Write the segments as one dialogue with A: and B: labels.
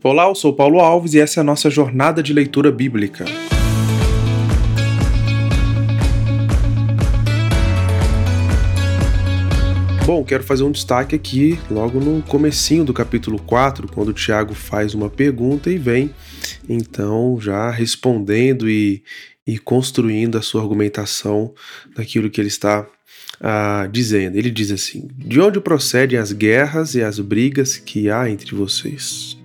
A: Olá, eu sou Paulo Alves e essa é a nossa jornada de leitura bíblica. Bom, quero fazer um destaque aqui logo no comecinho do capítulo 4, quando o Tiago faz uma pergunta e vem então já respondendo e, e construindo a sua argumentação daquilo que ele está ah, dizendo. Ele diz assim: De onde procedem as guerras e as brigas que há entre vocês?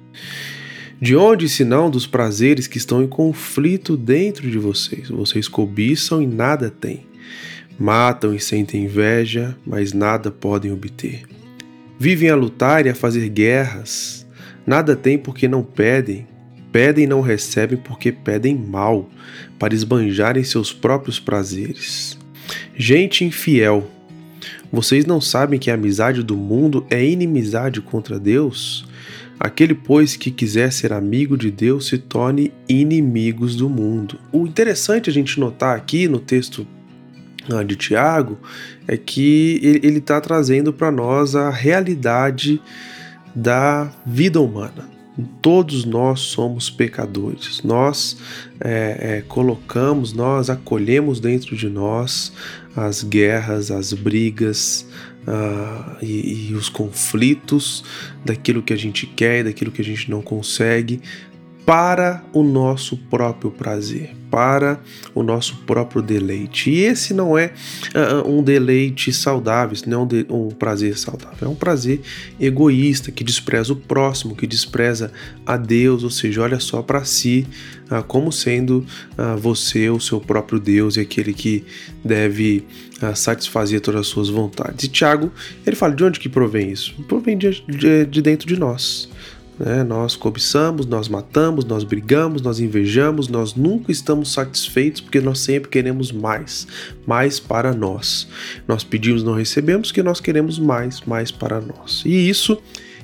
A: De onde, senão, dos prazeres que estão em conflito dentro de vocês? Vocês cobiçam e nada têm. Matam e sentem inveja, mas nada podem obter. Vivem a lutar e a fazer guerras. Nada têm porque não pedem. Pedem e não recebem porque pedem mal, para esbanjarem seus próprios prazeres. Gente infiel, vocês não sabem que a amizade do mundo é inimizade contra Deus? Aquele, pois, que quiser ser amigo de Deus se torne inimigos do mundo. O interessante a gente notar aqui no texto ah, de Tiago é que ele está trazendo para nós a realidade da vida humana. Todos nós somos pecadores, nós é, é, colocamos, nós acolhemos dentro de nós as guerras, as brigas, uh, e, e os conflitos daquilo que a gente quer, daquilo que a gente não consegue, para o nosso próprio prazer, para o nosso próprio deleite. E esse não é uh, um deleite saudável, não é um, um, prazer saudável, é um prazer egoísta que despreza o próximo, que despreza a Deus, ou seja, olha só para si uh, como sendo uh, você o seu próprio Deus e aquele que deve satisfazer todas as suas vontades. E Tiago, ele fala de onde que provém isso? Provém de, de, de dentro de nós. Né? Nós cobiçamos, nós matamos, nós brigamos, nós invejamos, nós nunca estamos satisfeitos porque nós sempre queremos mais, mais para nós. Nós pedimos, não recebemos porque nós queremos mais, mais para nós. E isso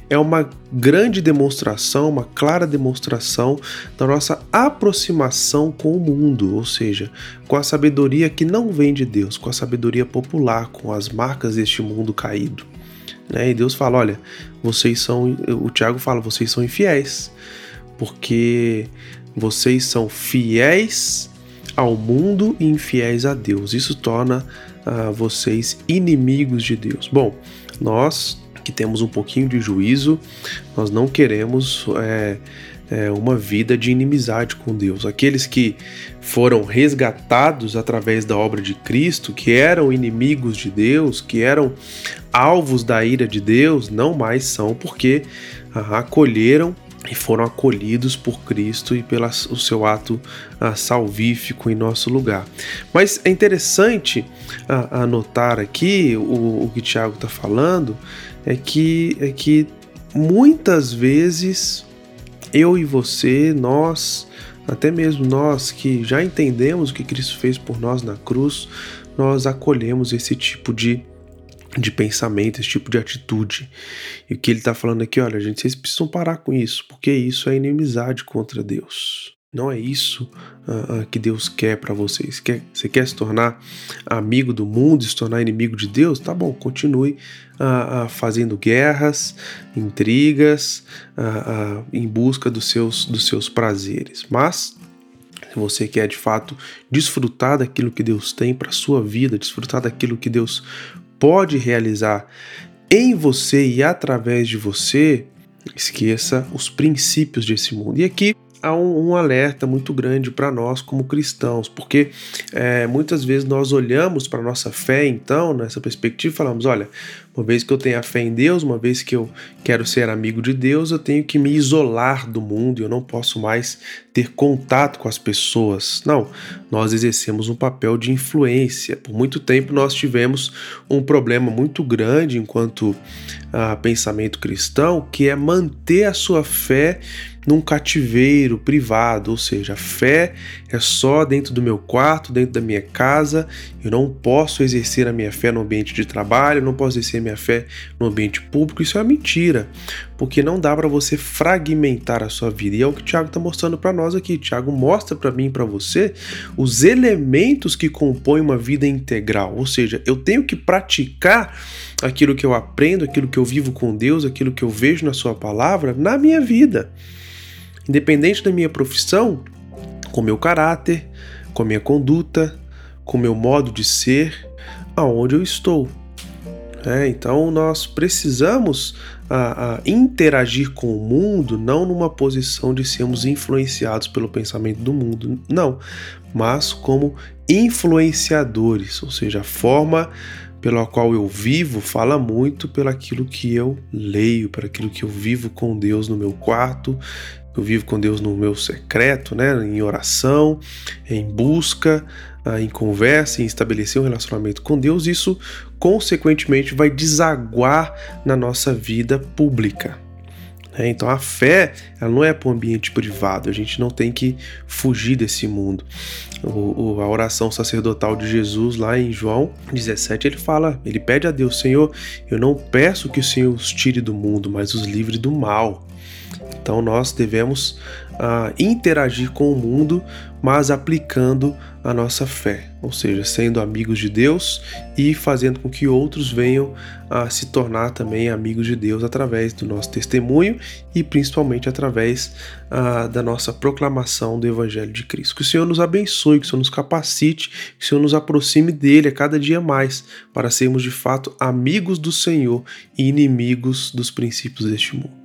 A: é uma grande demonstração, uma clara demonstração da nossa aproximação com o mundo, ou seja, com a sabedoria que não vem de Deus, com a sabedoria popular, com as marcas deste mundo caído. Né? E Deus fala: olha, vocês são. O Tiago fala: vocês são infiéis, porque vocês são fiéis ao mundo e infiéis a Deus. Isso torna uh, vocês inimigos de Deus. Bom, nós que temos um pouquinho de juízo, nós não queremos. É, é, uma vida de inimizade com Deus. Aqueles que foram resgatados através da obra de Cristo, que eram inimigos de Deus, que eram alvos da ira de Deus, não mais são, porque ah, acolheram e foram acolhidos por Cristo e pelo seu ato ah, salvífico em nosso lugar. Mas é interessante ah, anotar aqui o, o que Tiago está falando é que, é que muitas vezes eu e você, nós, até mesmo nós que já entendemos o que Cristo fez por nós na cruz, nós acolhemos esse tipo de, de pensamento, esse tipo de atitude. E o que ele está falando aqui, olha, gente, vocês precisam parar com isso, porque isso é inimizade contra Deus. Não é isso uh, uh, que Deus quer para vocês. Quer, você quer se tornar amigo do mundo, se tornar inimigo de Deus? Tá bom, continue uh, fazendo guerras, intrigas, em busca dos seus, dos seus prazeres. Mas se você quer de fato desfrutar daquilo que Deus tem para sua vida, desfrutar daquilo que Deus pode realizar em você e através de você, esqueça os princípios desse mundo. E aqui há um, um alerta muito grande para nós como cristãos, porque é, muitas vezes nós olhamos para nossa fé, então, nessa perspectiva, falamos: olha, uma vez que eu tenho a fé em Deus, uma vez que eu quero ser amigo de Deus, eu tenho que me isolar do mundo, eu não posso mais ter contato com as pessoas. Não, nós exercemos um papel de influência. Por muito tempo nós tivemos um problema muito grande enquanto ah, pensamento cristão, que é manter a sua fé num cativeiro privado, ou seja, a fé é só dentro do meu quarto, dentro da minha casa. Eu não posso exercer a minha fé no ambiente de trabalho, eu não posso exercer a minha fé no ambiente público. Isso é uma mentira, porque não dá para você fragmentar a sua vida. E é o que o Tiago está mostrando para nós aqui. Tiago mostra para mim e para você os elementos que compõem uma vida integral, ou seja, eu tenho que praticar aquilo que eu aprendo, aquilo que eu vivo com Deus, aquilo que eu vejo na Sua palavra na minha vida. Independente da minha profissão, com meu caráter, com minha conduta, com meu modo de ser, aonde eu estou. É, então nós precisamos a, a interagir com o mundo não numa posição de sermos influenciados pelo pensamento do mundo, não, mas como influenciadores, ou seja, a forma pela qual eu vivo fala muito pelo aquilo que eu leio, para aquilo que eu vivo com Deus no meu quarto, eu vivo com Deus no meu secreto, né, em oração, em busca, ah, em conversa, em estabelecer um relacionamento com Deus, isso consequentemente vai desaguar na nossa vida pública. Né? Então a fé ela não é para o ambiente privado, a gente não tem que fugir desse mundo. O, o, a oração sacerdotal de Jesus, lá em João 17, ele fala, ele pede a Deus: Senhor, eu não peço que o Senhor os tire do mundo, mas os livre do mal. Então nós devemos uh, interagir com o mundo, mas aplicando a nossa fé, ou seja, sendo amigos de Deus e fazendo com que outros venham a se tornar também amigos de Deus através do nosso testemunho e principalmente através uh, da nossa proclamação do Evangelho de Cristo. Que o Senhor nos abençoe, que o Senhor nos capacite, que o Senhor nos aproxime dele a cada dia mais, para sermos de fato amigos do Senhor e inimigos dos princípios deste mundo.